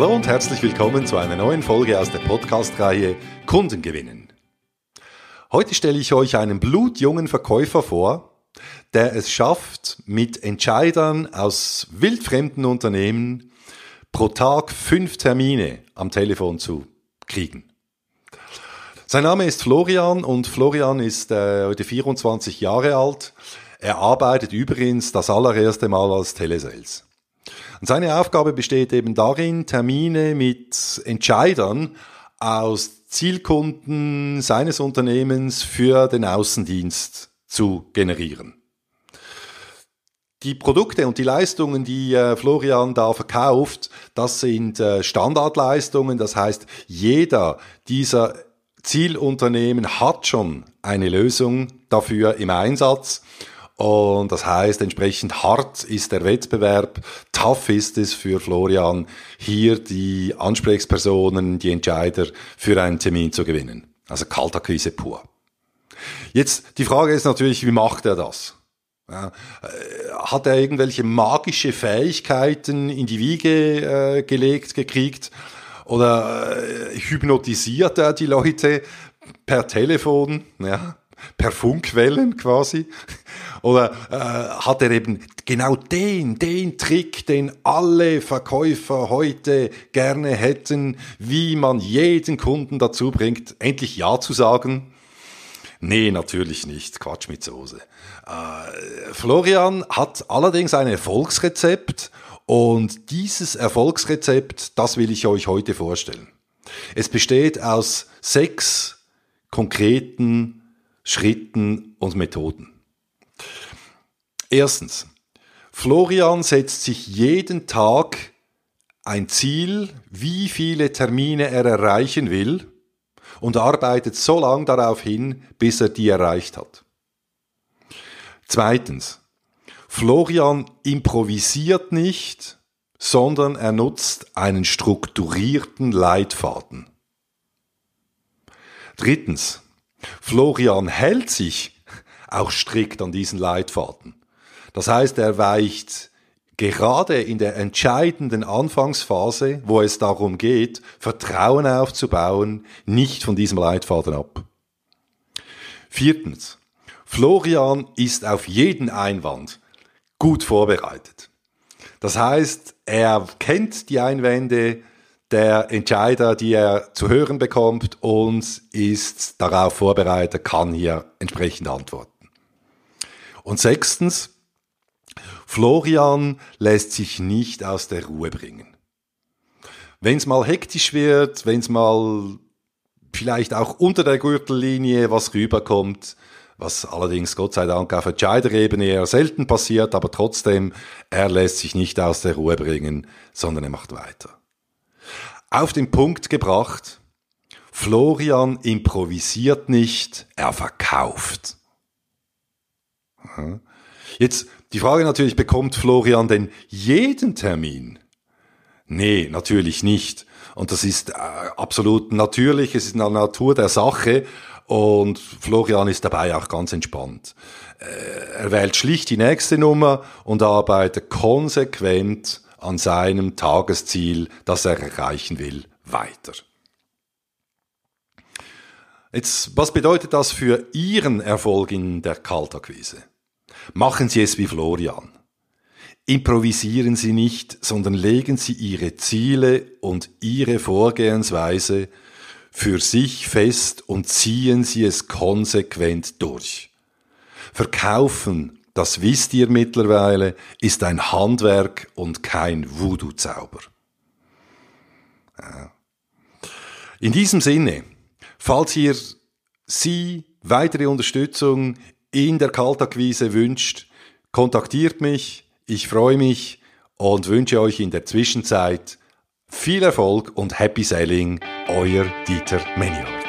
Hallo und herzlich willkommen zu einer neuen Folge aus der Podcast-Reihe Kunden gewinnen. Heute stelle ich euch einen blutjungen Verkäufer vor, der es schafft, mit Entscheidern aus wildfremden Unternehmen pro Tag fünf Termine am Telefon zu kriegen. Sein Name ist Florian und Florian ist äh, heute 24 Jahre alt. Er arbeitet übrigens das allererste Mal als Telesales. Und seine Aufgabe besteht eben darin, Termine mit Entscheidern aus Zielkunden seines Unternehmens für den Außendienst zu generieren. Die Produkte und die Leistungen, die äh, Florian da verkauft, das sind äh, Standardleistungen. Das heißt, jeder dieser Zielunternehmen hat schon eine Lösung dafür im Einsatz. Und das heißt, entsprechend hart ist der Wettbewerb, tough ist es für Florian, hier die Ansprechpersonen, die Entscheider für einen Termin zu gewinnen. Also Kaltakquise pur. Jetzt, die Frage ist natürlich, wie macht er das? Äh, hat er irgendwelche magische Fähigkeiten in die Wiege äh, gelegt, gekriegt? Oder äh, hypnotisiert er die Leute per Telefon? Ja, per Funkwellen quasi? Oder äh, hat er eben genau den, den Trick, den alle Verkäufer heute gerne hätten, wie man jeden Kunden dazu bringt, endlich Ja zu sagen? Nee, natürlich nicht. Quatsch mit Soße. Äh, Florian hat allerdings ein Erfolgsrezept und dieses Erfolgsrezept, das will ich euch heute vorstellen. Es besteht aus sechs konkreten Schritten und Methoden. Erstens. Florian setzt sich jeden Tag ein Ziel, wie viele Termine er erreichen will und arbeitet so lange darauf hin, bis er die erreicht hat. Zweitens. Florian improvisiert nicht, sondern er nutzt einen strukturierten Leitfaden. Drittens. Florian hält sich auch strikt an diesen Leitfaden. Das heißt, er weicht gerade in der entscheidenden Anfangsphase, wo es darum geht, Vertrauen aufzubauen, nicht von diesem Leitfaden ab. Viertens. Florian ist auf jeden Einwand gut vorbereitet. Das heißt, er kennt die Einwände, der Entscheider, die er zu hören bekommt und ist darauf vorbereitet, kann hier entsprechend antworten. Und sechstens, Florian lässt sich nicht aus der Ruhe bringen. Wenn es mal hektisch wird, wenn es mal vielleicht auch unter der Gürtellinie was rüberkommt, was allerdings Gott sei Dank auf Entscheiderebene eher selten passiert, aber trotzdem, er lässt sich nicht aus der Ruhe bringen, sondern er macht weiter auf den Punkt gebracht. Florian improvisiert nicht, er verkauft. Jetzt die Frage natürlich, bekommt Florian denn jeden Termin? Nee, natürlich nicht. Und das ist äh, absolut natürlich, es ist in der Natur der Sache und Florian ist dabei auch ganz entspannt. Äh, er wählt schlicht die nächste Nummer und arbeitet konsequent an seinem Tagesziel, das er erreichen will, weiter. Jetzt, was bedeutet das für Ihren Erfolg in der Kaltakquise? Machen Sie es wie Florian. Improvisieren Sie nicht, sondern legen Sie Ihre Ziele und Ihre Vorgehensweise für sich fest und ziehen Sie es konsequent durch. Verkaufen das wisst ihr mittlerweile, ist ein Handwerk und kein Voodoo-Zauber. In diesem Sinne, falls ihr Sie weitere Unterstützung in der Kaltakquise wünscht, kontaktiert mich. Ich freue mich und wünsche euch in der Zwischenzeit viel Erfolg und Happy Selling. Euer Dieter Menion.